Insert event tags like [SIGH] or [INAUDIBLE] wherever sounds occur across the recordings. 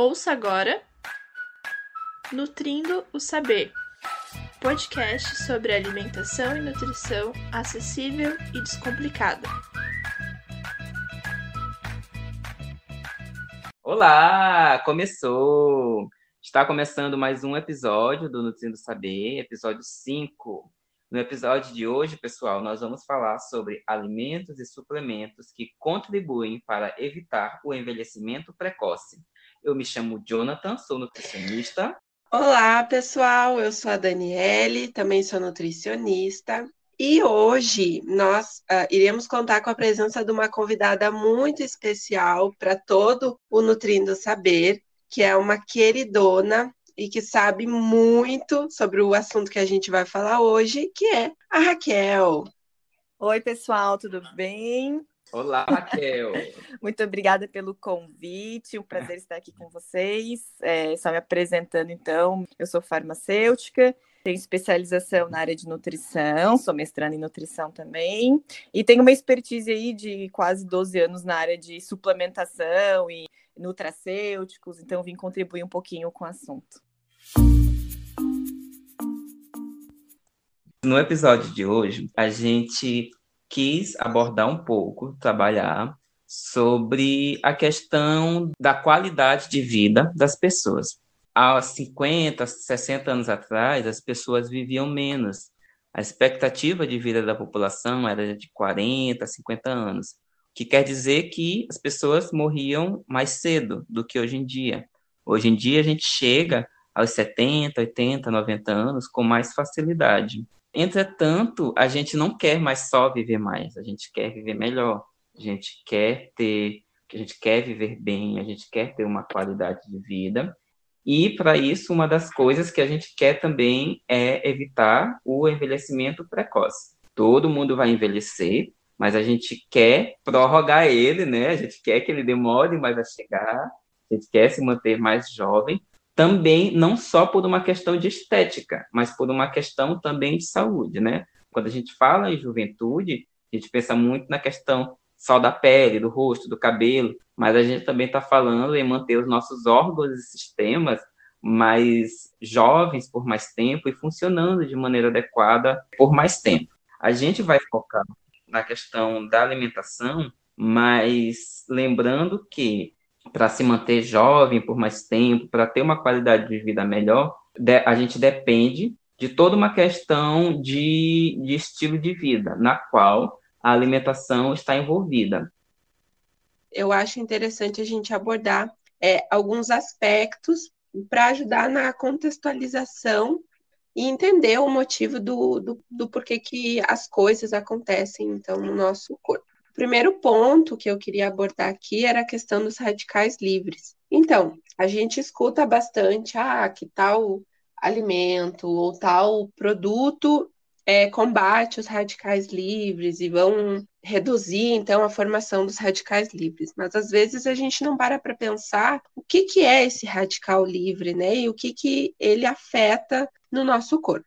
Ouça agora Nutrindo o Saber, podcast sobre alimentação e nutrição acessível e descomplicada. Olá, começou! Está começando mais um episódio do Nutrindo Saber, episódio 5. No episódio de hoje, pessoal, nós vamos falar sobre alimentos e suplementos que contribuem para evitar o envelhecimento precoce. Eu me chamo Jonathan, sou nutricionista. Olá, pessoal. Eu sou a Daniele, também sou nutricionista. E hoje nós uh, iremos contar com a presença de uma convidada muito especial para todo o Nutrindo Saber, que é uma queridona e que sabe muito sobre o assunto que a gente vai falar hoje, que é a Raquel. Oi, pessoal, tudo bem? Olá, Raquel. [LAUGHS] Muito obrigada pelo convite, um prazer estar aqui com vocês. É, só me apresentando, então, eu sou farmacêutica, tenho especialização na área de nutrição, sou mestrando em nutrição também, e tenho uma expertise aí de quase 12 anos na área de suplementação e nutracêuticos, então vim contribuir um pouquinho com o assunto. No episódio de hoje, a gente quis abordar um pouco, trabalhar sobre a questão da qualidade de vida das pessoas. Há 50, 60 anos atrás, as pessoas viviam menos. A expectativa de vida da população era de 40, 50 anos, o que quer dizer que as pessoas morriam mais cedo do que hoje em dia. Hoje em dia, a gente chega aos 70, 80, 90 anos com mais facilidade. Entretanto, a gente não quer mais só viver mais, a gente quer viver melhor, a gente quer ter, a gente quer viver bem, a gente quer ter uma qualidade de vida. E para isso, uma das coisas que a gente quer também é evitar o envelhecimento precoce. Todo mundo vai envelhecer, mas a gente quer prorrogar ele, né? A gente quer que ele demore mais a chegar, a gente quer se manter mais jovem, também não só por uma questão de estética, mas por uma questão também de saúde, né? Quando a gente fala em juventude, a gente pensa muito na questão só da pele, do rosto, do cabelo, mas a gente também está falando em manter os nossos órgãos e sistemas mais jovens por mais tempo e funcionando de maneira adequada por mais tempo. A gente vai focar na questão da alimentação, mas lembrando que para se manter jovem por mais tempo, para ter uma qualidade de vida melhor, a gente depende de toda uma questão de, de estilo de vida, na qual a alimentação está envolvida. Eu acho interessante a gente abordar é, alguns aspectos para ajudar na contextualização e entender o motivo do, do, do porquê que as coisas acontecem, então, no nosso corpo primeiro ponto que eu queria abordar aqui era a questão dos radicais livres. Então, a gente escuta bastante, ah, que tal alimento ou tal produto é, combate os radicais livres e vão reduzir, então, a formação dos radicais livres. Mas, às vezes, a gente não para para pensar o que, que é esse radical livre, né? E o que, que ele afeta no nosso corpo.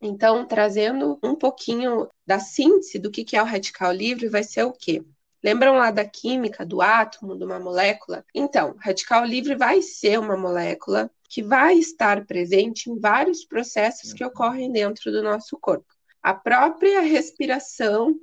Então, trazendo um pouquinho da síntese do que é o radical livre, vai ser o quê? Lembram lá da química do átomo, de uma molécula? Então, radical livre vai ser uma molécula que vai estar presente em vários processos que ocorrem dentro do nosso corpo. A própria respiração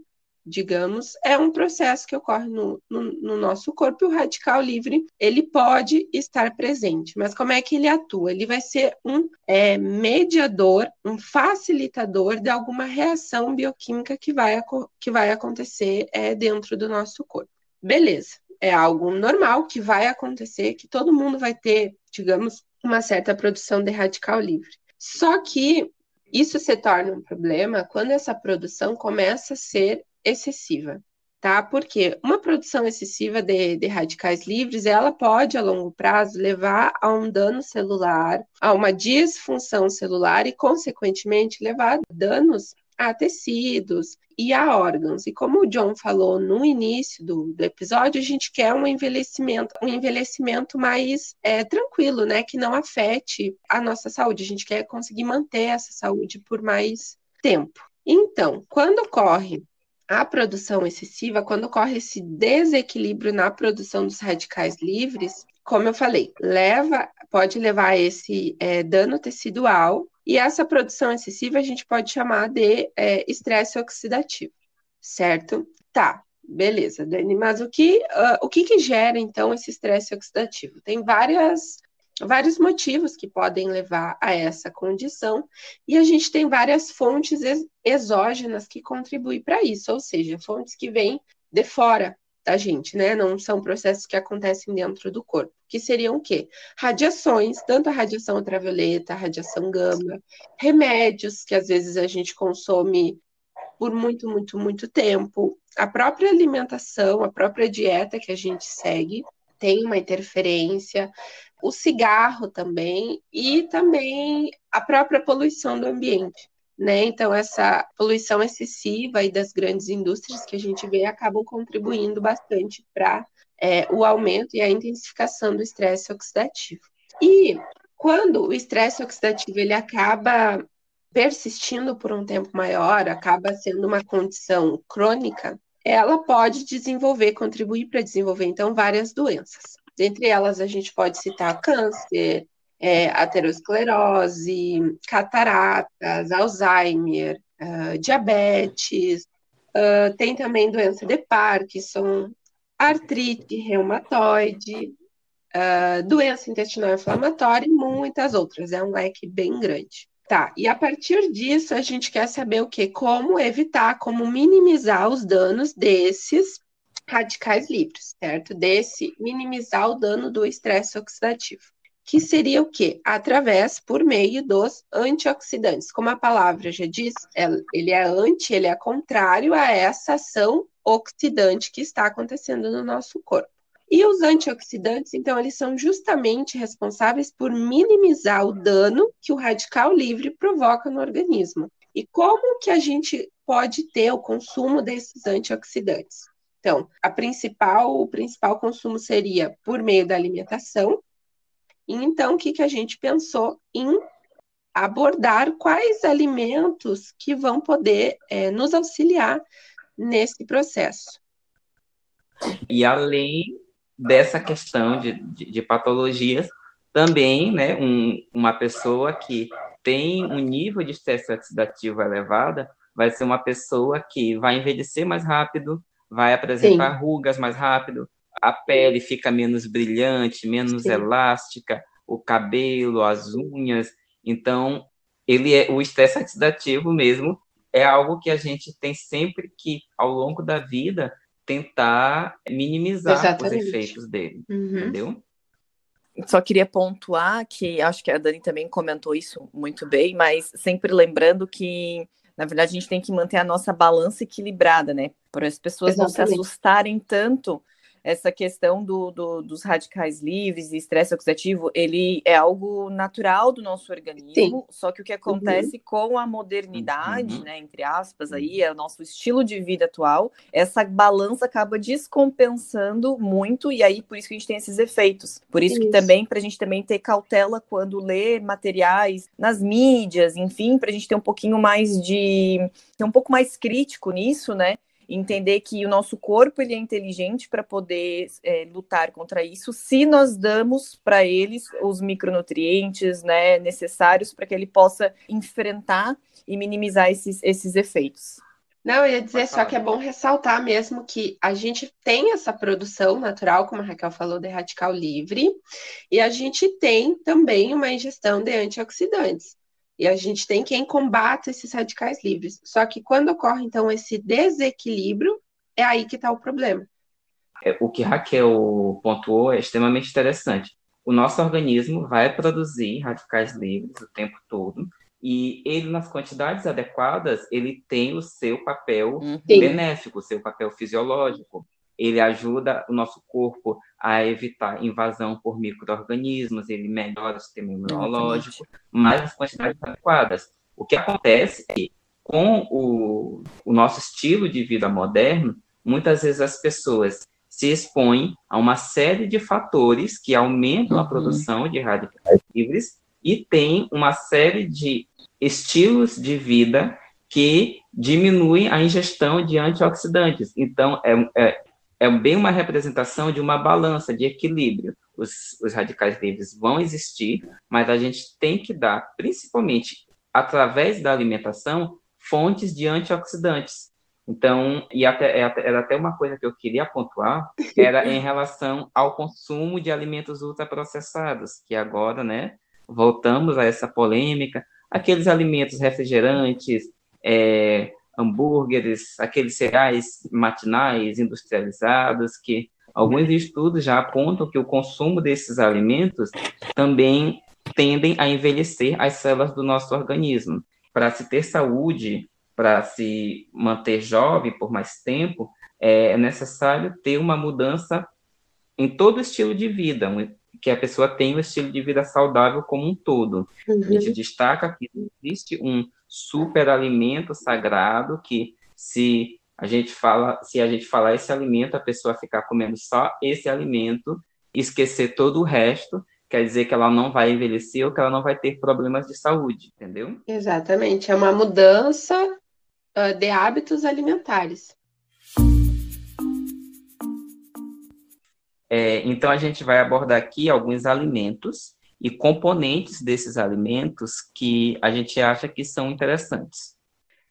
digamos, é um processo que ocorre no, no, no, nosso corpo e o radical livre ele pode estar presente. Mas como é que ele atua? Ele vai ser um é, mediador, um facilitador de alguma reação bioquímica que vai, que vai acontecer é, dentro do nosso corpo. Beleza, é algo normal que vai acontecer, que todo mundo vai ter, digamos, uma certa produção de radical livre. Só que isso se torna um problema quando essa produção começa a ser excessiva, tá? Porque uma produção excessiva de, de, radicais livres, ela pode, a longo prazo, levar a um dano celular, a uma disfunção celular e, consequentemente, levar danos a tecidos e a órgãos. E como o John falou no início do, do episódio, a gente quer um envelhecimento, um envelhecimento mais é, tranquilo, né? Que não afete a nossa saúde. A gente quer conseguir manter essa saúde por mais tempo. Então, quando ocorre a produção excessiva, quando ocorre esse desequilíbrio na produção dos radicais livres, como eu falei, leva, pode levar a esse é, dano tecidual, e essa produção excessiva a gente pode chamar de é, estresse oxidativo, certo? Tá, beleza, Dani, mas o que, uh, o que, que gera, então, esse estresse oxidativo? Tem várias vários motivos que podem levar a essa condição, e a gente tem várias fontes exógenas que contribuem para isso, ou seja, fontes que vêm de fora da gente, né? Não são processos que acontecem dentro do corpo. Que seriam o quê? Radiações, tanto a radiação ultravioleta, a radiação gama, remédios que às vezes a gente consome por muito, muito, muito tempo, a própria alimentação, a própria dieta que a gente segue tem uma interferência, o cigarro também e também a própria poluição do ambiente. Né? Então, essa poluição excessiva aí das grandes indústrias que a gente vê acabam contribuindo bastante para é, o aumento e a intensificação do estresse oxidativo. E quando o estresse oxidativo ele acaba persistindo por um tempo maior, acaba sendo uma condição crônica, ela pode desenvolver, contribuir para desenvolver, então, várias doenças. Dentre elas, a gente pode citar câncer, é, aterosclerose, cataratas, Alzheimer, uh, diabetes, uh, tem também doença de Parkinson, artrite reumatoide, uh, doença intestinal inflamatória e muitas outras. É um leque bem grande. Tá, e a partir disso a gente quer saber o que? Como evitar, como minimizar os danos desses radicais livres, certo? Desse minimizar o dano do estresse oxidativo que seria o quê? Através, por meio dos antioxidantes. Como a palavra já diz, é, ele é anti, ele é contrário a essa ação oxidante que está acontecendo no nosso corpo. E os antioxidantes, então, eles são justamente responsáveis por minimizar o dano que o radical livre provoca no organismo. E como que a gente pode ter o consumo desses antioxidantes? Então, a principal, o principal consumo seria por meio da alimentação, e então, o que, que a gente pensou em abordar quais alimentos que vão poder é, nos auxiliar nesse processo. E além dessa questão de, de, de patologias, também, né, um, uma pessoa que tem um nível de estresse oxidativo elevado vai ser uma pessoa que vai envelhecer mais rápido, vai apresentar Sim. rugas mais rápido, a pele fica menos brilhante, menos Sim. elástica, o cabelo, as unhas. Então, ele é o estresse oxidativo mesmo é algo que a gente tem sempre que ao longo da vida tentar minimizar Exatamente. os efeitos dele, uhum. entendeu? Só queria pontuar que acho que a Dani também comentou isso muito bem, mas sempre lembrando que na verdade a gente tem que manter a nossa balança equilibrada, né? Para as pessoas Exatamente. não se assustarem tanto essa questão do, do, dos radicais livres e estresse oxidativo, ele é algo natural do nosso organismo, Sim. só que o que acontece uhum. com a modernidade, uhum. né, entre aspas, aí, é o nosso estilo de vida atual, essa balança acaba descompensando muito, e aí por isso que a gente tem esses efeitos. Por isso, isso. que também, para a gente também ter cautela quando lê materiais nas mídias, enfim, para a gente ter um pouquinho mais de. ter um pouco mais crítico nisso, né? Entender que o nosso corpo ele é inteligente para poder é, lutar contra isso, se nós damos para eles os micronutrientes né, necessários para que ele possa enfrentar e minimizar esses, esses efeitos. Não, eu ia dizer só que é bom ressaltar mesmo que a gente tem essa produção natural, como a Raquel falou, de radical livre, e a gente tem também uma ingestão de antioxidantes. E a gente tem quem combate esses radicais livres. Só que quando ocorre, então, esse desequilíbrio, é aí que está o problema. É, o que Raquel pontuou é extremamente interessante. O nosso organismo vai produzir radicais livres o tempo todo, e ele, nas quantidades adequadas, ele tem o seu papel Sim. benéfico, o seu papel fisiológico ele ajuda o nosso corpo a evitar invasão por micro-organismos, ele melhora o sistema imunológico, mas as quantidades adequadas. O que acontece é que, com o, o nosso estilo de vida moderno, muitas vezes as pessoas se expõem a uma série de fatores que aumentam uhum. a produção de radicais livres e tem uma série de estilos de vida que diminuem a ingestão de antioxidantes. Então, é, é é bem uma representação de uma balança de equilíbrio. os, os radicais livres vão existir, mas a gente tem que dar, principalmente através da alimentação, fontes de antioxidantes. Então, e até, é era até uma coisa que eu queria pontuar, era em [LAUGHS] relação ao consumo de alimentos ultraprocessados, que agora, né, voltamos a essa polêmica, aqueles alimentos refrigerantes, é, hambúrgueres, aqueles cereais matinais industrializados, que alguns estudos já apontam que o consumo desses alimentos também tendem a envelhecer as células do nosso organismo. Para se ter saúde, para se manter jovem por mais tempo, é necessário ter uma mudança em todo o estilo de vida, que a pessoa tenha um estilo de vida saudável como um todo. Uhum. A gente uhum. destaca que existe um superalimento sagrado que se a gente fala, se a gente falar esse alimento, a pessoa ficar comendo só esse alimento, esquecer todo o resto, quer dizer que ela não vai envelhecer ou que ela não vai ter problemas de saúde, entendeu? Exatamente, é uma mudança uh, de hábitos alimentares. É, então a gente vai abordar aqui alguns alimentos e componentes desses alimentos que a gente acha que são interessantes.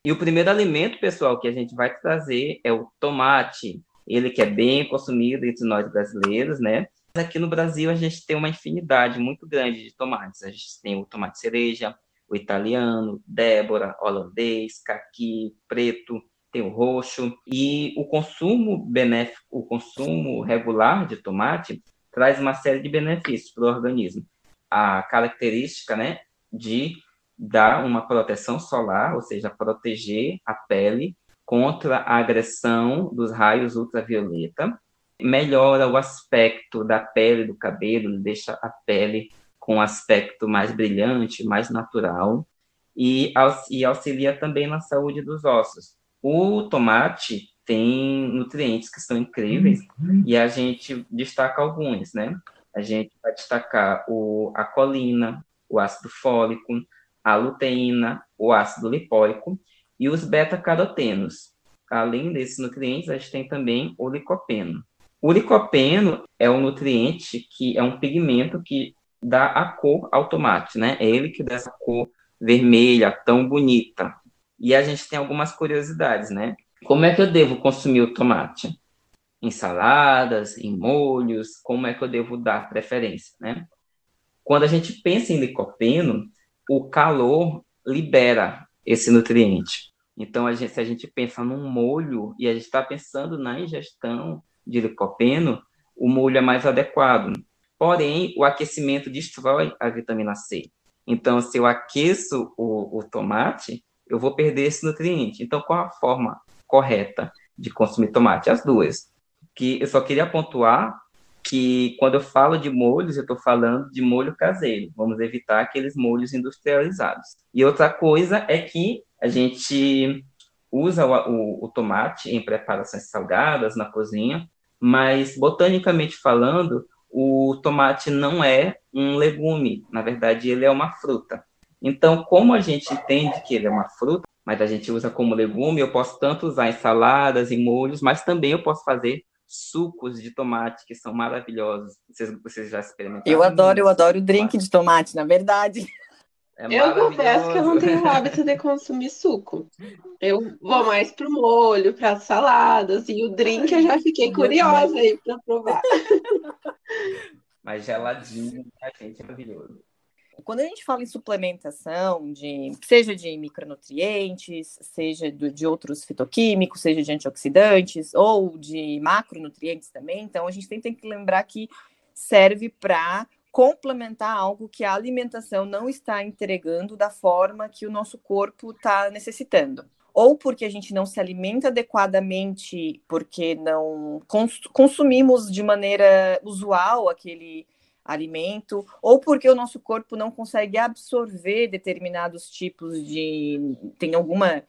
E o primeiro alimento, pessoal, que a gente vai trazer é o tomate. Ele que é bem consumido entre nós brasileiros, né? Aqui no Brasil a gente tem uma infinidade muito grande de tomates. A gente tem o tomate cereja, o italiano, Débora, holandês, caqui, preto, tem o roxo. E o consumo benéfico, o consumo regular de tomate traz uma série de benefícios para o organismo a característica né, de dar uma proteção solar, ou seja, proteger a pele contra a agressão dos raios ultravioleta, melhora o aspecto da pele do cabelo, deixa a pele com um aspecto mais brilhante, mais natural, e, e auxilia também na saúde dos ossos. O tomate tem nutrientes que são incríveis uhum. e a gente destaca alguns, né? A gente vai destacar o, a colina, o ácido fólico, a luteína, o ácido lipóico e os beta-carotenos. Além desses nutrientes, a gente tem também o licopeno. O licopeno é um nutriente que é um pigmento que dá a cor ao tomate, né? É ele que dá essa cor vermelha, tão bonita. E a gente tem algumas curiosidades, né? Como é que eu devo consumir o tomate? Em saladas, em molhos, como é que eu devo dar preferência, né? Quando a gente pensa em licopeno, o calor libera esse nutriente. Então, a gente, se a gente pensa num molho e a gente está pensando na ingestão de licopeno, o molho é mais adequado. Porém, o aquecimento destrói a vitamina C. Então, se eu aqueço o, o tomate, eu vou perder esse nutriente. Então, qual a forma correta de consumir tomate? As duas que eu só queria pontuar que quando eu falo de molhos, eu estou falando de molho caseiro. Vamos evitar aqueles molhos industrializados. E outra coisa é que a gente usa o, o, o tomate em preparações salgadas na cozinha, mas botanicamente falando, o tomate não é um legume, na verdade ele é uma fruta. Então, como a gente entende que ele é uma fruta, mas a gente usa como legume, eu posso tanto usar em saladas, em molhos, mas também eu posso fazer sucos de tomate que são maravilhosos. Vocês, vocês já experimentaram? Eu adoro, eu adoro o drink de tomate, na verdade. É eu confesso que eu não tenho o hábito de consumir suco. Eu vou mais pro molho, para saladas e o drink eu já fiquei [LAUGHS] curiosa aí para provar. Mas geladinho, a gente é maravilhoso. Quando a gente fala em suplementação, de, seja de micronutrientes, seja do, de outros fitoquímicos, seja de antioxidantes ou de macronutrientes também, então a gente tem, tem que lembrar que serve para complementar algo que a alimentação não está entregando da forma que o nosso corpo está necessitando. Ou porque a gente não se alimenta adequadamente, porque não cons consumimos de maneira usual aquele alimento, ou porque o nosso corpo não consegue absorver determinados tipos de. tem alguma,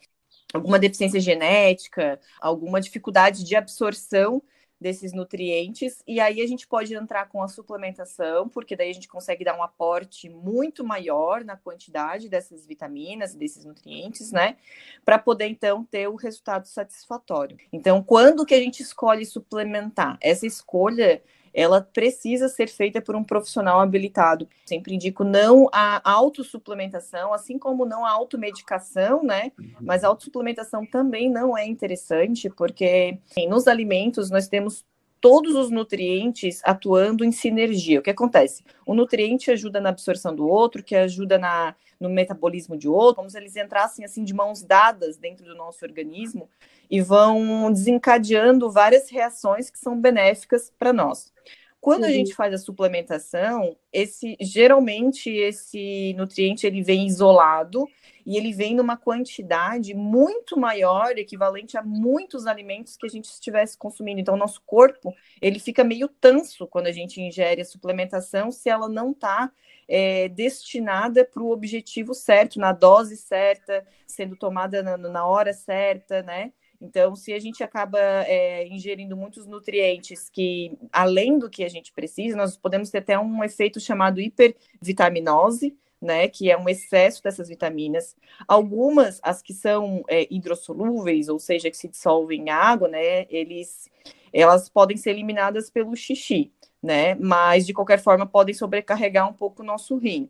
alguma deficiência genética, alguma dificuldade de absorção desses nutrientes, e aí a gente pode entrar com a suplementação, porque daí a gente consegue dar um aporte muito maior na quantidade dessas vitaminas, desses nutrientes, né? Para poder então ter o resultado satisfatório. Então, quando que a gente escolhe suplementar? Essa escolha ela precisa ser feita por um profissional habilitado. Sempre indico não a autossuplementação, assim como não a automedicação, né? Uhum. Mas a autossuplementação também não é interessante, porque assim, nos alimentos nós temos todos os nutrientes atuando em sinergia. O que acontece? O nutriente ajuda na absorção do outro, que ajuda na, no metabolismo de outro, como se eles entrassem assim de mãos dadas dentro do nosso organismo e vão desencadeando várias reações que são benéficas para nós. Quando uhum. a gente faz a suplementação, esse geralmente esse nutriente ele vem isolado e ele vem numa quantidade muito maior, equivalente a muitos alimentos que a gente estivesse consumindo. Então, nosso corpo ele fica meio tanso quando a gente ingere a suplementação se ela não está é, destinada para o objetivo certo, na dose certa, sendo tomada na, na hora certa, né? Então, se a gente acaba é, ingerindo muitos nutrientes que, além do que a gente precisa, nós podemos ter até um efeito chamado hipervitaminose, né, que é um excesso dessas vitaminas. Algumas, as que são é, hidrossolúveis, ou seja, que se dissolvem em água, né, eles, elas podem ser eliminadas pelo xixi, né, mas de qualquer forma podem sobrecarregar um pouco o nosso rim.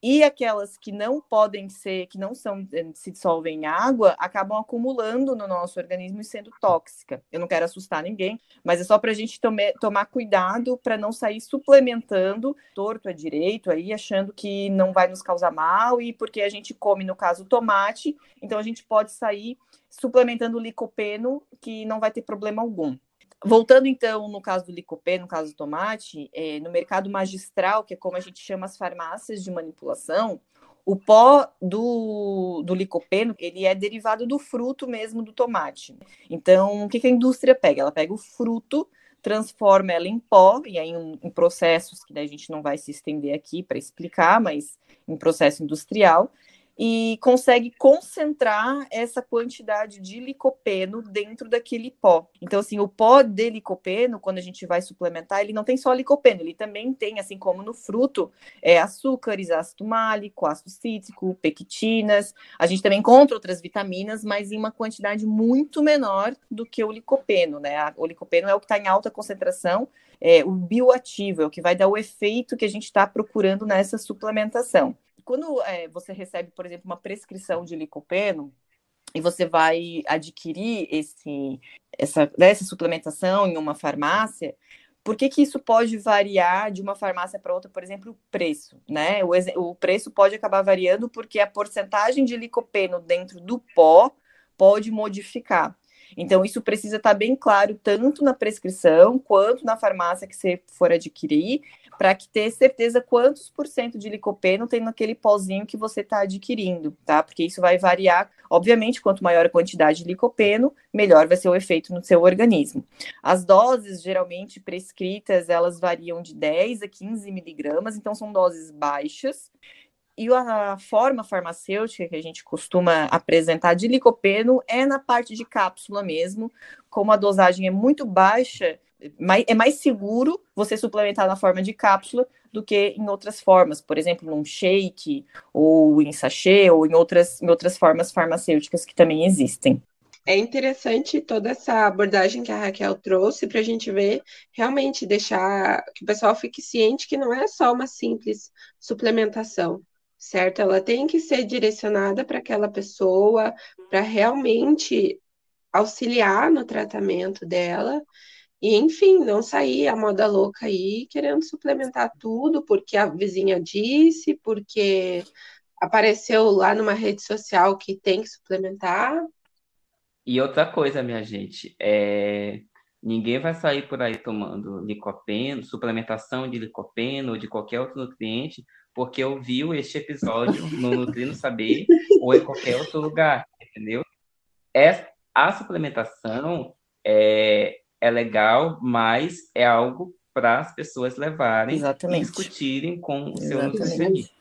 E aquelas que não podem ser, que não são, eh, se dissolvem em água, acabam acumulando no nosso organismo e sendo tóxica. Eu não quero assustar ninguém, mas é só para a gente tome, tomar cuidado para não sair suplementando torto a direito aí, achando que não vai nos causar mal e porque a gente come, no caso, tomate, então a gente pode sair suplementando licopeno, que não vai ter problema algum. Voltando então no caso do licopeno, no caso do tomate, é, no mercado magistral, que é como a gente chama as farmácias de manipulação, o pó do, do licopeno, ele é derivado do fruto mesmo do tomate. Então, o que, que a indústria pega? Ela pega o fruto, transforma ela em pó, e aí em, em processos que a gente não vai se estender aqui para explicar, mas em processo industrial, e consegue concentrar essa quantidade de licopeno dentro daquele pó. Então, assim, o pó de licopeno, quando a gente vai suplementar, ele não tem só licopeno, ele também tem, assim como no fruto, é, açúcares, ácido málico, ácido cítrico, pectinas. A gente também encontra outras vitaminas, mas em uma quantidade muito menor do que o licopeno, né? O licopeno é o que está em alta concentração, é o bioativo, é o que vai dar o efeito que a gente está procurando nessa suplementação quando é, você recebe, por exemplo, uma prescrição de licopeno, e você vai adquirir esse, essa, né, essa suplementação em uma farmácia, por que, que isso pode variar de uma farmácia para outra, por exemplo, o preço, né? O, o preço pode acabar variando porque a porcentagem de licopeno dentro do pó pode modificar. Então, isso precisa estar bem claro, tanto na prescrição quanto na farmácia que você for adquirir, para que ter certeza quantos por cento de licopeno tem naquele pozinho que você está adquirindo, tá? Porque isso vai variar, obviamente, quanto maior a quantidade de licopeno, melhor vai ser o efeito no seu organismo. As doses, geralmente prescritas, elas variam de 10 a 15 miligramas, então são doses baixas. E a forma farmacêutica que a gente costuma apresentar de licopeno é na parte de cápsula mesmo, como a dosagem é muito baixa, é mais seguro você suplementar na forma de cápsula do que em outras formas, por exemplo, num shake, ou em sachê, ou em outras, em outras formas farmacêuticas que também existem. É interessante toda essa abordagem que a Raquel trouxe para a gente ver, realmente deixar que o pessoal fique ciente que não é só uma simples suplementação, certo? Ela tem que ser direcionada para aquela pessoa, para realmente auxiliar no tratamento dela e, enfim, não sair a moda louca aí querendo suplementar tudo porque a vizinha disse, porque apareceu lá numa rede social que tem que suplementar. E outra coisa, minha gente, é... ninguém vai sair por aí tomando licopeno, suplementação de licopeno ou de qualquer outro nutriente, porque ouviu este episódio no Nutrino Saber [LAUGHS] ou em qualquer outro lugar, entendeu? É, a suplementação é, é legal, mas é algo para as pessoas levarem Exatamente. e discutirem com o seu nutricionista.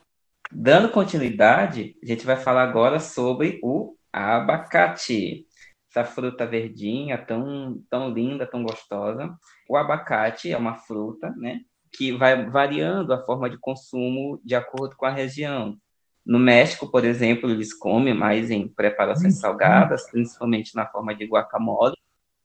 Dando continuidade, a gente vai falar agora sobre o abacate. Essa fruta verdinha, tão, tão linda, tão gostosa. O abacate é uma fruta, né? Que vai variando a forma de consumo de acordo com a região. No México, por exemplo, eles comem mais em preparações uhum. salgadas, principalmente na forma de guacamole.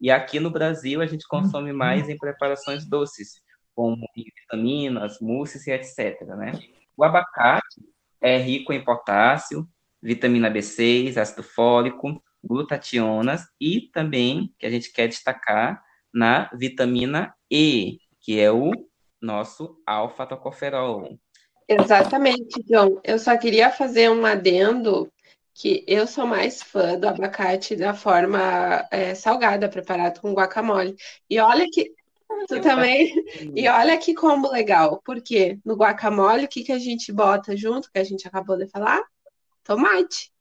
E aqui no Brasil a gente consome mais em preparações doces, como vitaminas, músculos e etc. Né? O abacate é rico em potássio, vitamina B6, ácido fólico, glutationas e também, que a gente quer destacar, na vitamina E, que é o nosso alfa-tocoferol. Exatamente, João. Eu só queria fazer um adendo que eu sou mais fã do abacate da forma é, salgada, preparado com guacamole. E olha que tu também. [LAUGHS] E olha que combo legal, porque no guacamole o que, que a gente bota junto, que a gente acabou de falar? Tomate.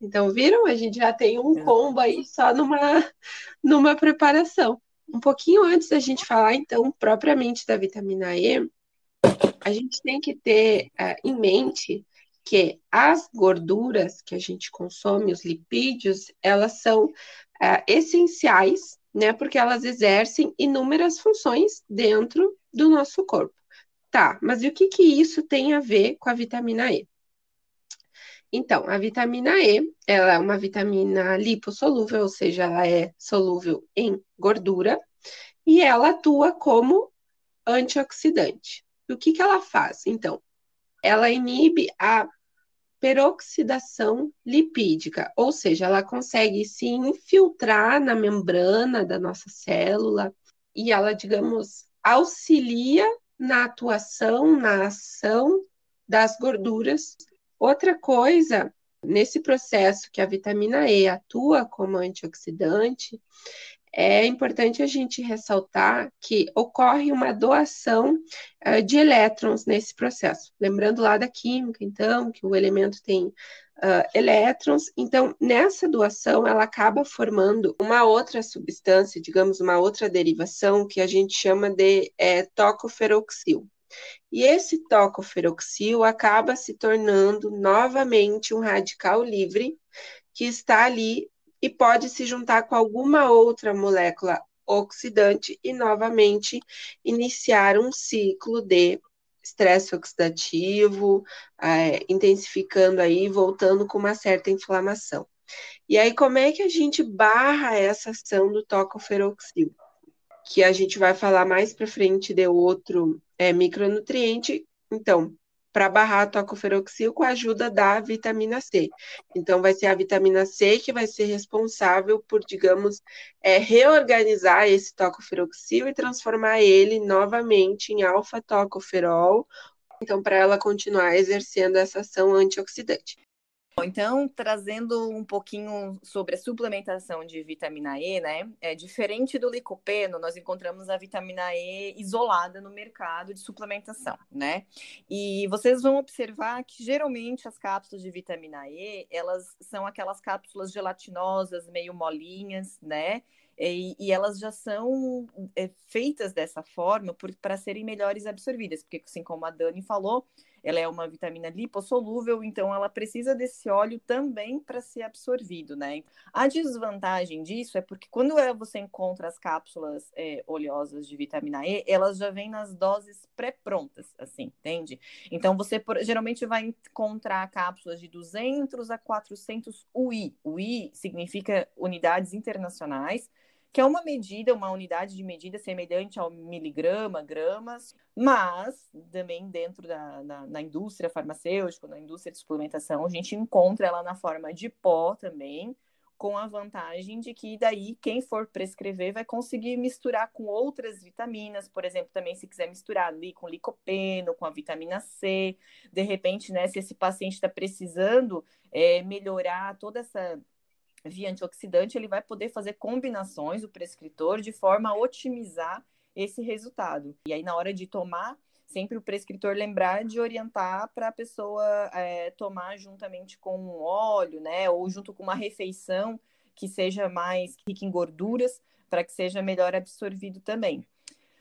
Então, viram? A gente já tem um combo aí só numa, [LAUGHS] numa preparação. Um pouquinho antes da gente falar, então, propriamente da vitamina E, a gente tem que ter uh, em mente que as gorduras que a gente consome, os lipídios, elas são uh, essenciais, né? Porque elas exercem inúmeras funções dentro do nosso corpo. Tá, mas e o que que isso tem a ver com a vitamina E? Então, a vitamina E, ela é uma vitamina lipossolúvel, ou seja, ela é solúvel em gordura, e ela atua como antioxidante. O que que ela faz? Então, ela inibe a peroxidação lipídica, ou seja, ela consegue se infiltrar na membrana da nossa célula e ela, digamos, auxilia na atuação, na ação das gorduras. Outra coisa, nesse processo que a vitamina E atua como antioxidante, é importante a gente ressaltar que ocorre uma doação uh, de elétrons nesse processo. Lembrando lá da química, então, que o elemento tem uh, elétrons, então, nessa doação, ela acaba formando uma outra substância, digamos, uma outra derivação, que a gente chama de é, tocoferoxil. E esse tocoferoxil acaba se tornando novamente um radical livre que está ali e pode se juntar com alguma outra molécula oxidante e novamente iniciar um ciclo de estresse oxidativo, é, intensificando aí, voltando com uma certa inflamação. E aí, como é que a gente barra essa ação do tocoferoxil? Que a gente vai falar mais para frente de outro é, micronutriente. Então, para barrar a tocoferoxil com a ajuda da vitamina C. Então, vai ser a vitamina C que vai ser responsável por, digamos, é, reorganizar esse tocoferoxil e transformar ele novamente em alfa-tocoferol, então, para ela continuar exercendo essa ação antioxidante. Então, trazendo um pouquinho sobre a suplementação de vitamina E, né? É diferente do licopeno, nós encontramos a vitamina E isolada no mercado de suplementação, né? E vocês vão observar que geralmente as cápsulas de vitamina E, elas são aquelas cápsulas gelatinosas, meio molinhas, né? E, e, elas já são é, feitas dessa forma para serem melhores absorvidas, porque assim como a Dani falou, ela é uma vitamina lipossolúvel, então ela precisa desse óleo também para ser absorvido, né? A desvantagem disso é porque quando é, você encontra as cápsulas é, oleosas de vitamina E, elas já vêm nas doses pré-prontas, assim, entende? Então você por, geralmente vai encontrar cápsulas de 200 a 400 UI. UI significa unidades internacionais que é uma medida, uma unidade de medida semelhante ao miligrama, gramas, mas também dentro da na, na, indústria farmacêutica, na indústria de suplementação, a gente encontra ela na forma de pó também, com a vantagem de que daí quem for prescrever vai conseguir misturar com outras vitaminas, por exemplo, também se quiser misturar ali com licopeno, com a vitamina C, de repente, né, se esse paciente está precisando é, melhorar toda essa via antioxidante, ele vai poder fazer combinações, o prescritor, de forma a otimizar esse resultado. E aí, na hora de tomar, sempre o prescritor lembrar de orientar para a pessoa é, tomar juntamente com um óleo, né? Ou junto com uma refeição que seja mais rica em gorduras, para que seja melhor absorvido também.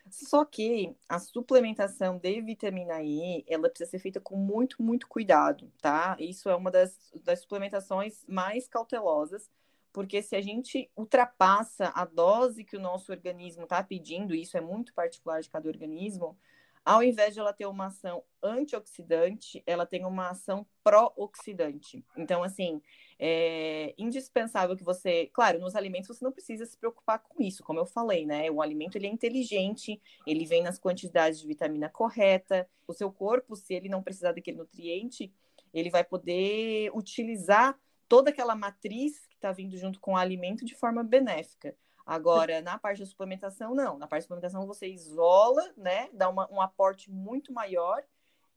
Só que a suplementação de vitamina E, ela precisa ser feita com muito, muito cuidado, tá? Isso é uma das, das suplementações mais cautelosas, porque se a gente ultrapassa a dose que o nosso organismo está pedindo, isso é muito particular de cada organismo, ao invés de ela ter uma ação antioxidante, ela tem uma ação pró-oxidante. Então, assim, é indispensável que você, claro, nos alimentos você não precisa se preocupar com isso, como eu falei, né? O alimento ele é inteligente, ele vem nas quantidades de vitamina correta. O seu corpo, se ele não precisar daquele nutriente, ele vai poder utilizar toda aquela matriz que está vindo junto com o alimento de forma benéfica. Agora, na parte da suplementação, não. Na parte da suplementação, você isola, né? Dá uma, um aporte muito maior.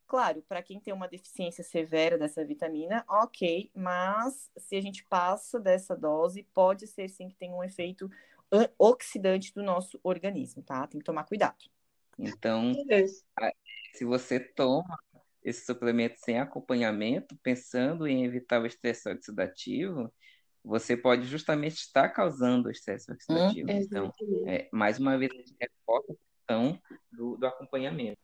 Claro, para quem tem uma deficiência severa dessa vitamina, ok, mas se a gente passa dessa dose, pode ser sim que tenha um efeito oxidante do nosso organismo, tá? Tem que tomar cuidado. Então, se você toma esse suplemento sem acompanhamento, pensando em evitar o estresse oxidativo, você pode justamente estar causando o estresse oxidativo. Hum, então, é, mais uma vez, a gente reforça a questão do, do acompanhamento.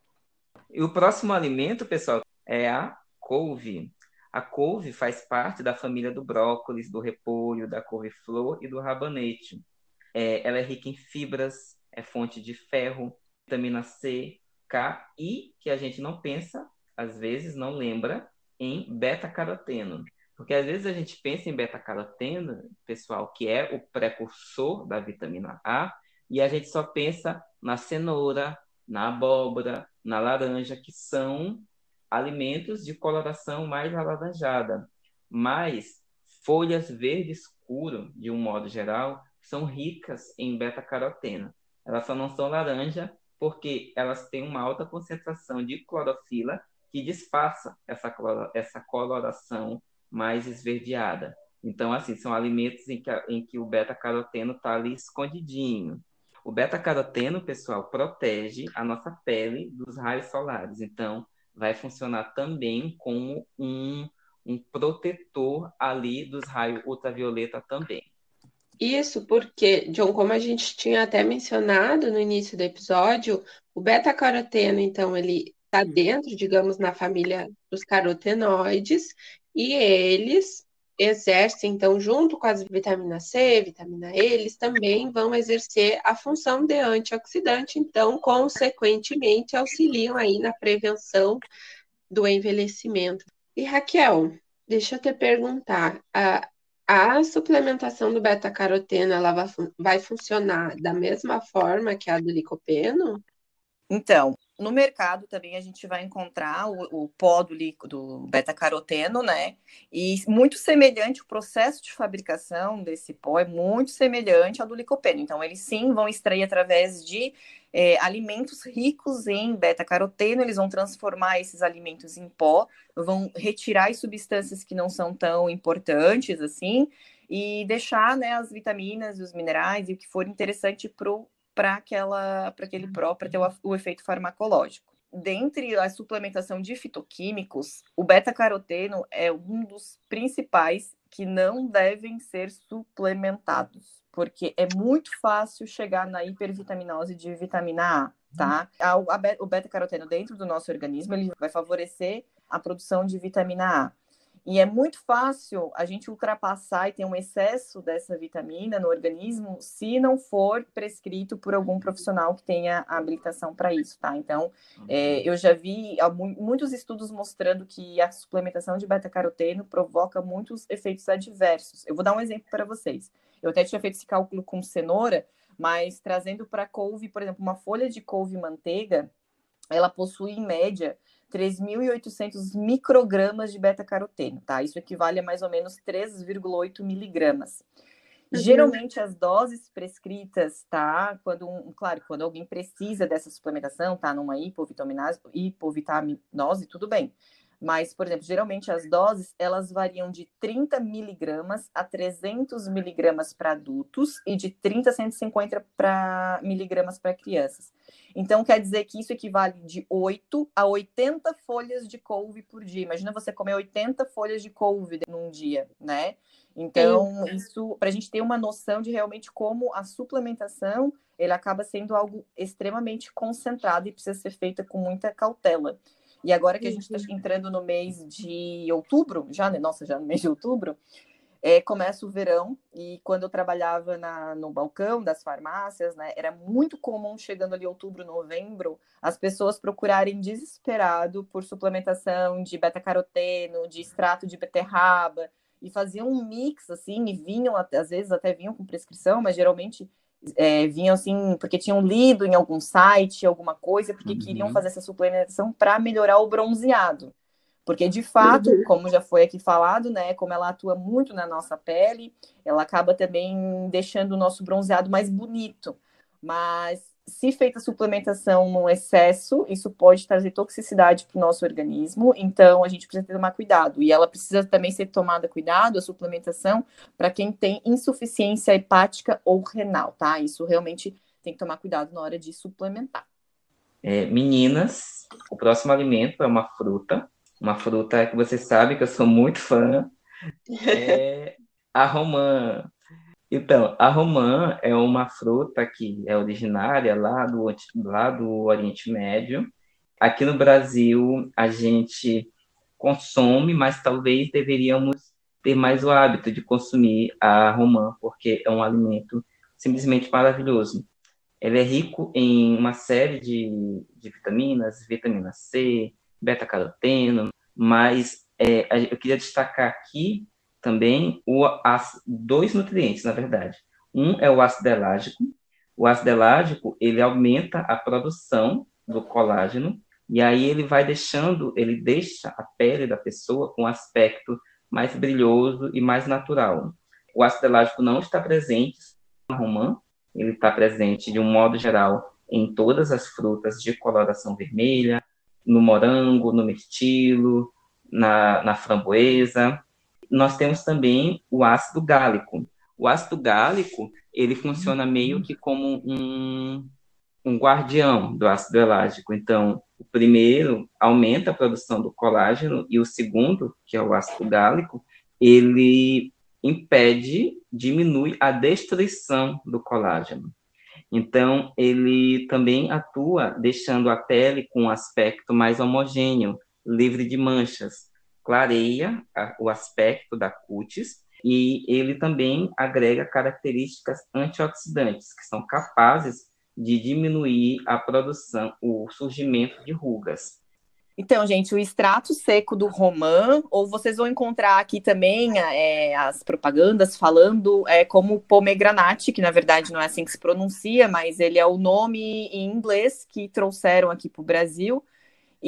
E o próximo alimento, pessoal, é a couve. A couve faz parte da família do brócolis, do repolho, da couve-flor e do rabanete. É, ela é rica em fibras, é fonte de ferro, vitamina C, K e, que a gente não pensa, às vezes não lembra, em beta-caroteno. Porque às vezes a gente pensa em beta-caroteno, pessoal, que é o precursor da vitamina A, e a gente só pensa na cenoura, na abóbora, na laranja, que são alimentos de coloração mais alaranjada. Mas folhas verde escuro, de um modo geral, são ricas em beta-caroteno. Elas só não são laranja porque elas têm uma alta concentração de clorofila que disfarça essa, essa coloração mais esverdeada. Então, assim, são alimentos em que, em que o beta-caroteno está ali escondidinho. O beta-caroteno, pessoal, protege a nossa pele dos raios solares. Então, vai funcionar também como um, um protetor ali dos raios ultravioleta também. Isso porque, John, como a gente tinha até mencionado no início do episódio, o beta-caroteno, então, ele está dentro, digamos, na família dos carotenoides, e eles exercem, então, junto com as vitamina C, vitamina E, eles também vão exercer a função de antioxidante, então, consequentemente, auxiliam aí na prevenção do envelhecimento. E Raquel, deixa eu te perguntar, a, a suplementação do beta-caroteno, ela vai, vai funcionar da mesma forma que a do licopeno? Então, no mercado também a gente vai encontrar o, o pó do, beta-caroteno, né? E muito semelhante, o processo de fabricação desse pó é muito semelhante ao do licopeno. Então, eles sim vão extrair através de é, alimentos ricos em beta-caroteno, eles vão transformar esses alimentos em pó, vão retirar as substâncias que não são tão importantes assim, e deixar né, as vitaminas, os minerais e o que for interessante para o para aquele pró para ter o, o, efeito farmacológico. Dentre a suplementação de fitoquímicos, o beta-caroteno é um dos principais que não devem ser suplementados, porque é muito fácil chegar na hipervitaminose de vitamina A, tá? o beta-caroteno dentro do nosso organismo ele vai favorecer a produção de vitamina A. E é muito fácil a gente ultrapassar e ter um excesso dessa vitamina no organismo se não for prescrito por algum profissional que tenha habilitação para isso, tá? Então, é, uhum. eu já vi muitos estudos mostrando que a suplementação de beta-caroteno provoca muitos efeitos adversos. Eu vou dar um exemplo para vocês. Eu até tinha feito esse cálculo com cenoura, mas trazendo para couve, por exemplo, uma folha de couve manteiga, ela possui em média 3.800 microgramas de beta-caroteno, tá? Isso equivale a mais ou menos 3,8 miligramas. Uhum. Geralmente as doses prescritas, tá? Quando, um, claro, quando alguém precisa dessa suplementação, tá? Numa hipovitaminose, hipovitaminose, tudo bem. Mas, por exemplo, geralmente as doses elas variam de 30 miligramas a 300 miligramas para adultos e de 30 a 150 pra, miligramas para crianças. Então, quer dizer que isso equivale de 8 a 80 folhas de couve por dia. Imagina você comer 80 folhas de couve num dia, né? Então, Sim. isso, para a gente ter uma noção de realmente como a suplementação ele acaba sendo algo extremamente concentrado e precisa ser feita com muita cautela. E agora que a gente está entrando no mês de outubro, já, né? Nossa, já no mês de outubro, é, começa o verão. E quando eu trabalhava na, no balcão das farmácias, né, era muito comum chegando ali outubro, novembro, as pessoas procurarem desesperado por suplementação de beta-caroteno, de extrato de beterraba. E faziam um mix assim e vinham às vezes até vinham com prescrição, mas geralmente é, vinham assim porque tinham lido em algum site alguma coisa porque uhum. queriam fazer essa suplementação para melhorar o bronzeado. Porque, de fato, uhum. como já foi aqui falado, né, como ela atua muito na nossa pele, ela acaba também deixando o nosso bronzeado mais bonito. Mas, se feita suplementação no excesso, isso pode trazer toxicidade para o nosso organismo, então a gente precisa tomar cuidado. E ela precisa também ser tomada cuidado, a suplementação, para quem tem insuficiência hepática ou renal, tá? Isso realmente tem que tomar cuidado na hora de suplementar. É, meninas, o próximo alimento é uma fruta uma fruta que você sabe que eu sou muito fã, [LAUGHS] é a romã. Então, a romã é uma fruta que é originária lá do, lá do Oriente Médio. Aqui no Brasil, a gente consome, mas talvez deveríamos ter mais o hábito de consumir a romã, porque é um alimento simplesmente maravilhoso. Ele é rico em uma série de, de vitaminas, vitamina C, beta-caroteno, mas é, eu queria destacar aqui também o, as, dois nutrientes, na verdade. Um é o ácido elágico. O ácido elágico, ele aumenta a produção do colágeno, e aí ele vai deixando, ele deixa a pele da pessoa com um aspecto mais brilhoso e mais natural. O ácido elágico não está presente na romã, ele está presente de um modo geral em todas as frutas de coloração vermelha, no morango, no mirtilo, na, na framboesa. Nós temos também o ácido gálico. O ácido gálico, ele funciona meio que como um, um guardião do ácido elágico. Então, o primeiro aumenta a produção do colágeno e o segundo, que é o ácido gálico, ele impede, diminui a destruição do colágeno. Então, ele também atua deixando a pele com um aspecto mais homogêneo, livre de manchas, clareia a, o aspecto da cutis e ele também agrega características antioxidantes, que são capazes de diminuir a produção, o surgimento de rugas. Então, gente, o extrato seco do romã, ou vocês vão encontrar aqui também é, as propagandas falando é, como pomegranate, que na verdade não é assim que se pronuncia, mas ele é o nome em inglês que trouxeram aqui para o Brasil.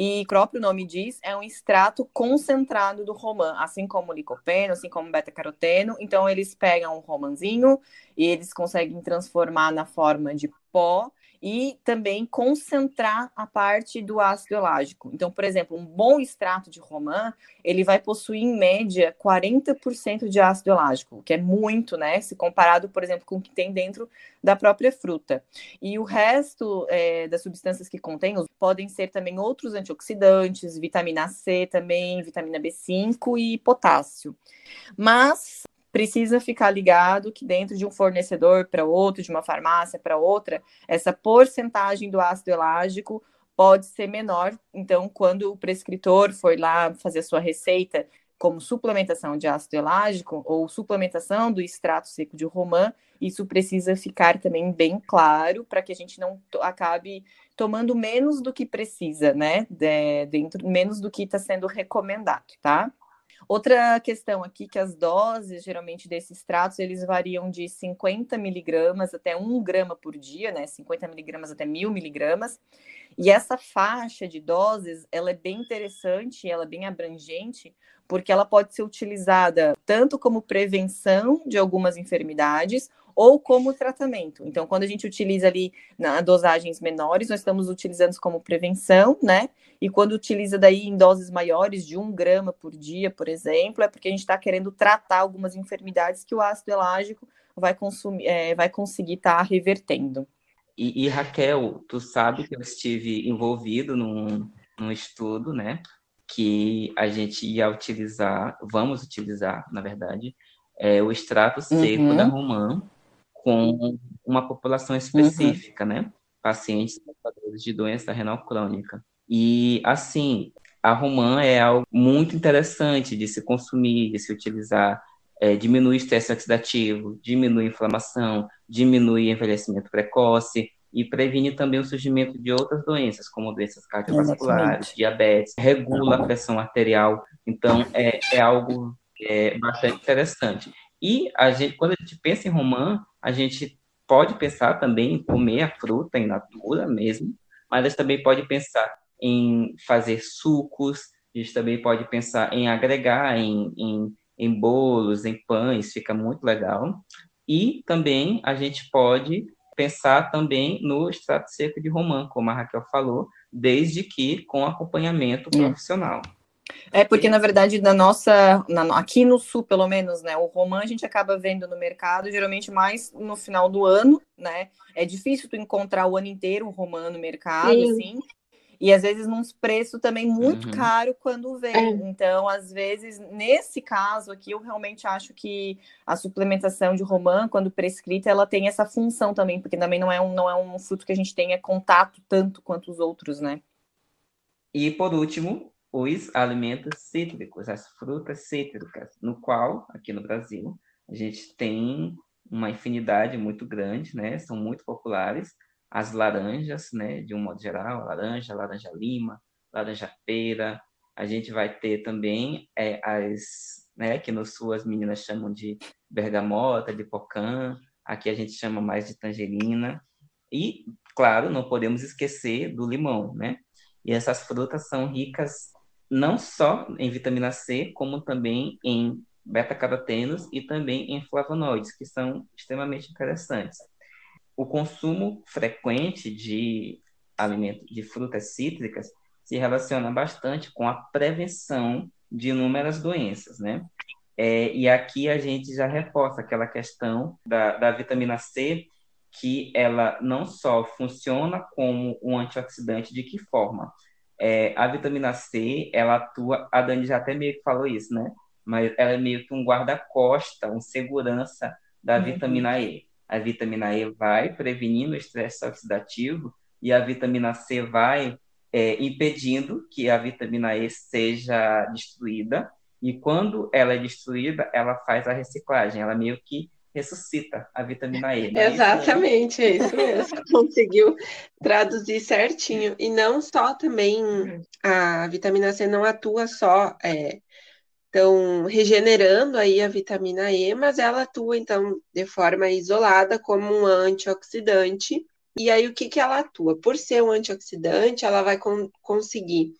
E o próprio nome diz, é um extrato concentrado do romã, assim como o licopeno, assim como o beta-caroteno. Então, eles pegam um romãzinho e eles conseguem transformar na forma de pó e também concentrar a parte do ácido elágico. Então, por exemplo, um bom extrato de romã, ele vai possuir em média 40% de ácido elágico, que é muito, né? Se comparado, por exemplo, com o que tem dentro da própria fruta. E o resto é, das substâncias que contém podem ser também outros antioxidantes, vitamina C também, vitamina B5 e potássio. Mas precisa ficar ligado que dentro de um fornecedor para outro, de uma farmácia para outra, essa porcentagem do ácido elágico pode ser menor. Então, quando o prescritor for lá fazer a sua receita como suplementação de ácido elágico ou suplementação do extrato seco de romã, isso precisa ficar também bem claro para que a gente não acabe tomando menos do que precisa, né? De, dentro menos do que está sendo recomendado, tá? Outra questão aqui que as doses, geralmente, desses extratos, eles variam de 50 miligramas até 1 grama por dia, né? 50 miligramas até 1000 miligramas. E essa faixa de doses, ela é bem interessante, ela é bem abrangente, porque ela pode ser utilizada tanto como prevenção de algumas enfermidades ou como tratamento. Então, quando a gente utiliza ali na dosagens menores, nós estamos utilizando como prevenção, né? E quando utiliza daí em doses maiores, de um grama por dia, por exemplo, é porque a gente está querendo tratar algumas enfermidades que o ácido elágico vai, consumir, é, vai conseguir estar tá revertendo. E, e, Raquel, tu sabe que eu estive envolvido num, num estudo, né? Que a gente ia utilizar, vamos utilizar, na verdade, é, o extrato seco uhum. da romã com uma população específica, uhum. né? Pacientes portadores de doença renal crônica. E, assim, a romã é algo muito interessante de se consumir, de se utilizar é, diminui o estresse oxidativo, diminui a inflamação, diminui o envelhecimento precoce e previne também o surgimento de outras doenças, como doenças cardiovasculares, Exatamente. diabetes, regula a pressão arterial. Então, é, é algo é, bastante interessante. E a gente, quando a gente pensa em romã, a gente pode pensar também em comer a fruta em natura mesmo, mas a gente também pode pensar em fazer sucos, a gente também pode pensar em agregar em, em, em bolos, em pães, fica muito legal. E também a gente pode pensar também no extrato seco de romã, como a Raquel falou, desde que com acompanhamento profissional. É porque, na verdade, na nossa, na, aqui no sul, pelo menos, né, o romã a gente acaba vendo no mercado, geralmente mais no final do ano, né? É difícil tu encontrar o ano inteiro um romã no mercado, Sim. assim. E às vezes num preço também muito uhum. caro quando vem. É. Então, às vezes, nesse caso aqui, eu realmente acho que a suplementação de romã, quando prescrita, ela tem essa função também, porque também não é um, não é um fruto que a gente tenha contato tanto quanto os outros, né? E por último, os alimentos cítricos, as frutas cítricas, no qual, aqui no Brasil, a gente tem uma infinidade muito grande, né? São muito populares. As laranjas, né? De um modo geral, laranja, laranja lima, laranja pera. A gente vai ter também é, as, né? Que no sul as meninas chamam de bergamota, de pocã. Aqui a gente chama mais de tangerina. E, claro, não podemos esquecer do limão, né? E essas frutas são ricas não só em vitamina C, como também em beta-carotenos e também em flavonoides, que são extremamente interessantes. O consumo frequente de alimentos de frutas cítricas se relaciona bastante com a prevenção de inúmeras doenças, né? É, e aqui a gente já reforça aquela questão da, da vitamina C, que ela não só funciona como um antioxidante, de que forma? É, a vitamina C, ela atua, a Dani já até meio que falou isso, né? Mas ela é meio que um guarda-costa, um segurança da uhum. vitamina E. A vitamina E vai prevenindo o estresse oxidativo e a vitamina C vai é, impedindo que a vitamina E seja destruída. E quando ela é destruída, ela faz a reciclagem, ela meio que ressuscita a vitamina E. Né? Exatamente, é isso mesmo. [LAUGHS] Conseguiu traduzir certinho. E não só também a vitamina C não atua só é, então regenerando aí a vitamina E, mas ela atua então de forma isolada como um antioxidante. E aí o que que ela atua? Por ser um antioxidante, ela vai con conseguir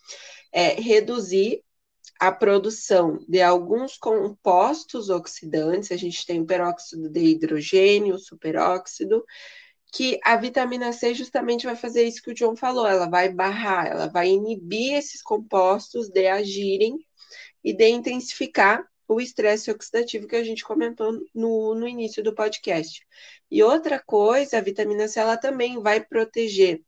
é, reduzir a produção de alguns compostos oxidantes, a gente tem o peróxido de hidrogênio, o superóxido, que a vitamina C justamente vai fazer isso que o John falou, ela vai barrar, ela vai inibir esses compostos de agirem e de intensificar o estresse oxidativo que a gente comentou no, no início do podcast. E outra coisa, a vitamina C ela também vai proteger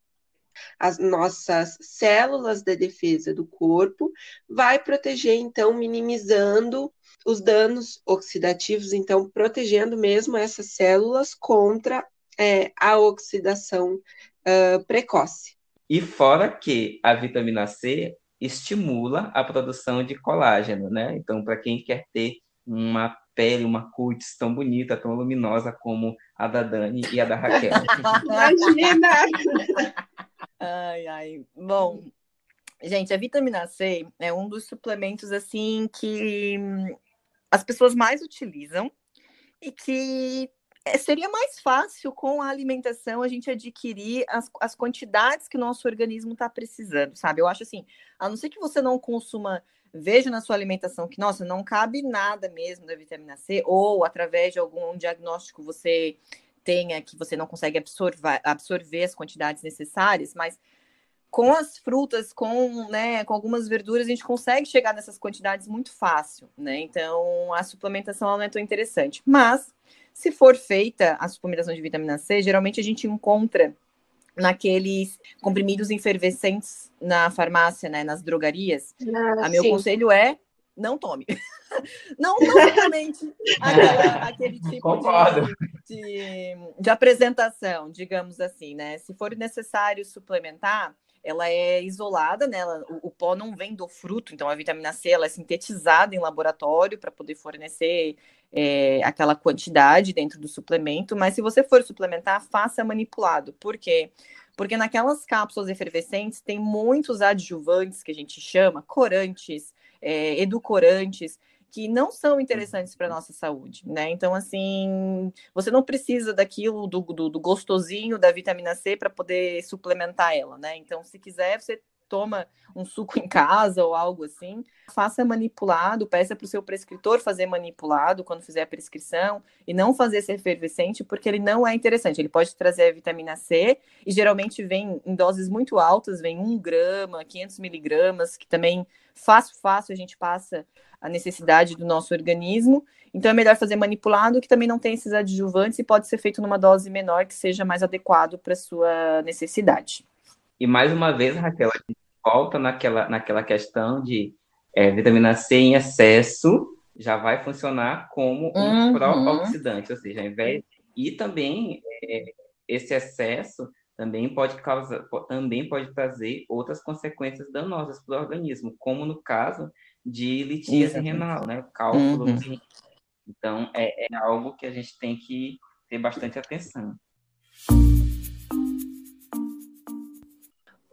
as nossas células de defesa do corpo, vai proteger, então, minimizando os danos oxidativos, então, protegendo mesmo essas células contra é, a oxidação uh, precoce. E fora que a vitamina C estimula a produção de colágeno, né? Então, para quem quer ter uma pele, uma cutis tão bonita, tão luminosa como a da Dani e a da Raquel. [LAUGHS] Imagina! [LAUGHS] Ai, ai. Bom, gente, a vitamina C é um dos suplementos assim que as pessoas mais utilizam e que é, seria mais fácil com a alimentação a gente adquirir as, as quantidades que o nosso organismo está precisando, sabe? Eu acho assim, a não ser que você não consuma, veja na sua alimentação que, nossa, não cabe nada mesmo da vitamina C, ou através de algum diagnóstico você tenha que você não consegue absorver, absorver as quantidades necessárias, mas com as frutas, com, né, com algumas verduras, a gente consegue chegar nessas quantidades muito fácil, né? Então, a suplementação não é tão interessante. Mas, se for feita a suplementação de vitamina C, geralmente a gente encontra naqueles comprimidos efervescentes na farmácia, né, nas drogarias. Ah, a meu sim. conselho é não tome. [LAUGHS] Não, [LAUGHS] não realmente aquele tipo de, de, de, apresentação, digamos assim, né? Se for necessário suplementar, ela é isolada, né? Ela, o, o, pó não vem do fruto, então a vitamina C ela é sintetizada em laboratório para poder fornecer é, aquela quantidade dentro do suplemento. Mas se você for suplementar, faça manipulado. Por quê? Porque naquelas cápsulas efervescentes tem muitos adjuvantes que a gente chama, corantes, é, edulcorantes, que não são interessantes para a nossa saúde, né? Então, assim, você não precisa daquilo, do, do, do gostosinho da vitamina C para poder suplementar ela, né? Então, se quiser, você toma um suco em casa ou algo assim, faça manipulado, peça para o seu prescritor fazer manipulado quando fizer a prescrição e não fazer ser efervescente, porque ele não é interessante. Ele pode trazer a vitamina C e geralmente vem em doses muito altas, vem 1 grama, 500 miligramas, que também fácil, fácil a gente passa a necessidade do nosso organismo. Então é melhor fazer manipulado, que também não tem esses adjuvantes e pode ser feito numa dose menor que seja mais adequado para sua necessidade. E mais uma vez, Raquel, a gente volta naquela, naquela questão de é, vitamina C em excesso já vai funcionar como um uhum. pró-oxidante, ou seja, ao invés e também é, esse excesso também pode causar, também pode trazer outras consequências danosas para o organismo, como no caso de litíase renal, né? Cálculo. Uhum. Então, é, é algo que a gente tem que ter bastante atenção.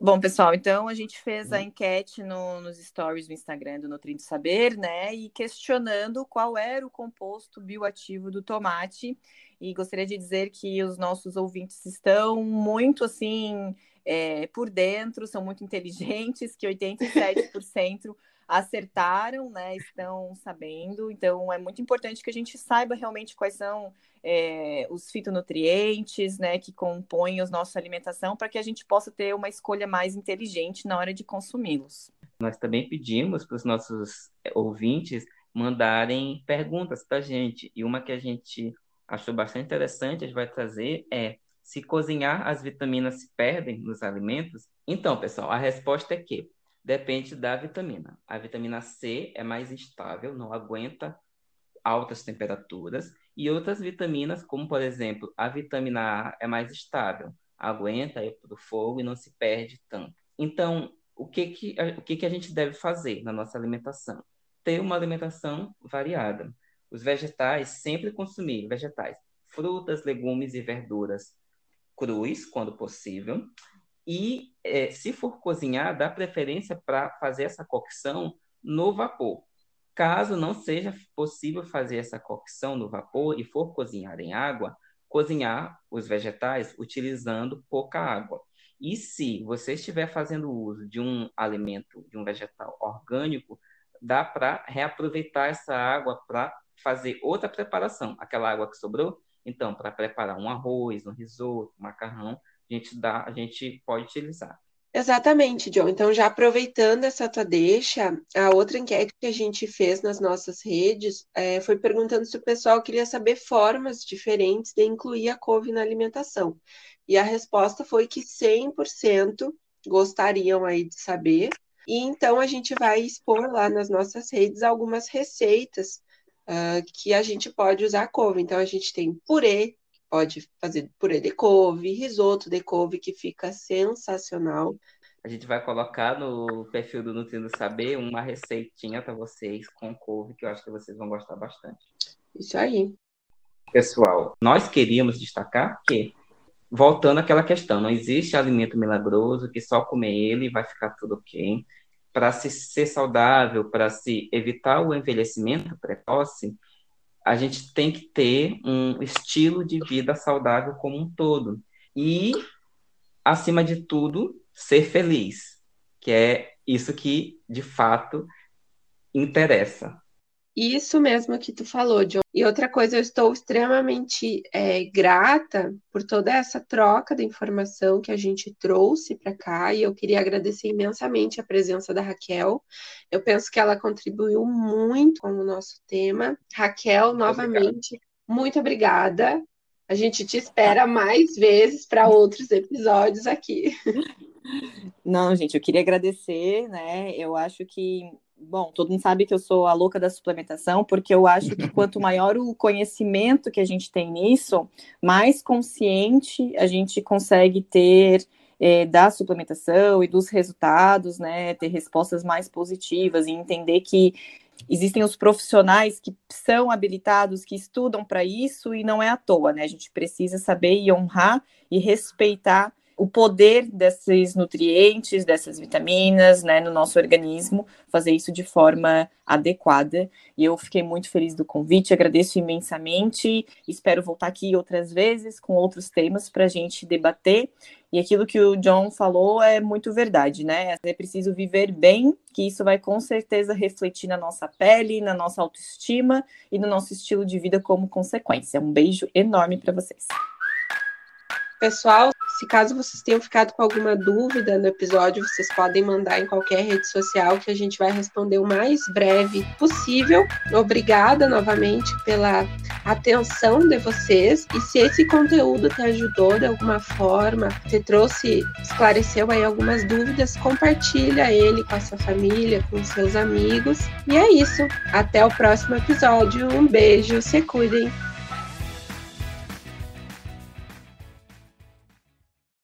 Bom, pessoal, então a gente fez a enquete no, nos stories do Instagram do Nutrindo Saber, né? E questionando qual era o composto bioativo do tomate. E gostaria de dizer que os nossos ouvintes estão muito assim é, por dentro, são muito inteligentes, que [LAUGHS] 87% acertaram, né? Estão sabendo. Então é muito importante que a gente saiba realmente quais são é, os fitonutrientes, né, que compõem a nossa alimentação, para que a gente possa ter uma escolha mais inteligente na hora de consumi-los. Nós também pedimos para os nossos é, ouvintes mandarem perguntas para a gente, e uma que a gente achou bastante interessante, a gente vai trazer é se cozinhar as vitaminas se perdem nos alimentos? Então, pessoal, a resposta é que depende da vitamina. A vitamina C é mais instável, não aguenta altas temperaturas, e outras vitaminas, como por exemplo, a vitamina A é mais estável, aguenta ir para o fogo e não se perde tanto. Então, o que que, o que que a gente deve fazer na nossa alimentação? Ter uma alimentação variada. Os vegetais, sempre consumir vegetais, frutas, legumes e verduras crus, quando possível. E, é, se for cozinhar, dá preferência para fazer essa cocção no vapor. Caso não seja possível fazer essa cocção no vapor e for cozinhar em água, cozinhar os vegetais utilizando pouca água. E se você estiver fazendo uso de um alimento, de um vegetal orgânico, dá para reaproveitar essa água para fazer outra preparação. Aquela água que sobrou, então, para preparar um arroz, um risoto, um macarrão, a gente dá, a gente pode utilizar. Exatamente, John. Então, já aproveitando essa tua deixa, a outra enquete que a gente fez nas nossas redes é, foi perguntando se o pessoal queria saber formas diferentes de incluir a couve na alimentação. E a resposta foi que 100% gostariam aí de saber. E então a gente vai expor lá nas nossas redes algumas receitas uh, que a gente pode usar a couve. Então, a gente tem purê, pode fazer purê de couve, risoto de couve, que fica sensacional. A gente vai colocar no perfil do Nutrindo Saber uma receitinha para vocês com couve, que eu acho que vocês vão gostar bastante. Isso aí. Pessoal, nós queríamos destacar que, voltando àquela questão, não existe alimento milagroso que só comer ele vai ficar tudo ok. Para se ser saudável, para se evitar o envelhecimento precoce, a gente tem que ter um estilo de vida saudável como um todo. E, acima de tudo, ser feliz, que é isso que, de fato, interessa. Isso mesmo que tu falou, John. E outra coisa, eu estou extremamente é, grata por toda essa troca de informação que a gente trouxe para cá, e eu queria agradecer imensamente a presença da Raquel. Eu penso que ela contribuiu muito com o nosso tema. Raquel, novamente, Obrigado. muito obrigada. A gente te espera mais vezes para outros episódios aqui. Não, gente, eu queria agradecer, né? Eu acho que bom, todo mundo sabe que eu sou a louca da suplementação, porque eu acho que quanto [LAUGHS] maior o conhecimento que a gente tem nisso, mais consciente a gente consegue ter é, da suplementação e dos resultados, né, ter respostas mais positivas e entender que existem os profissionais que são habilitados, que estudam para isso e não é à toa, né? A gente precisa saber e honrar e respeitar o poder desses nutrientes, dessas vitaminas, né, no nosso organismo, fazer isso de forma adequada. E eu fiquei muito feliz do convite, agradeço imensamente, espero voltar aqui outras vezes com outros temas para a gente debater. E aquilo que o John falou é muito verdade, né? É preciso viver bem, que isso vai com certeza refletir na nossa pele, na nossa autoestima e no nosso estilo de vida como consequência. Um beijo enorme para vocês. Pessoal, se caso vocês tenham ficado com alguma dúvida no episódio, vocês podem mandar em qualquer rede social que a gente vai responder o mais breve possível. Obrigada novamente pela atenção de vocês. E se esse conteúdo te ajudou de alguma forma, te trouxe, esclareceu aí algumas dúvidas, compartilha ele com a sua família, com seus amigos. E é isso. Até o próximo episódio. Um beijo, se cuidem.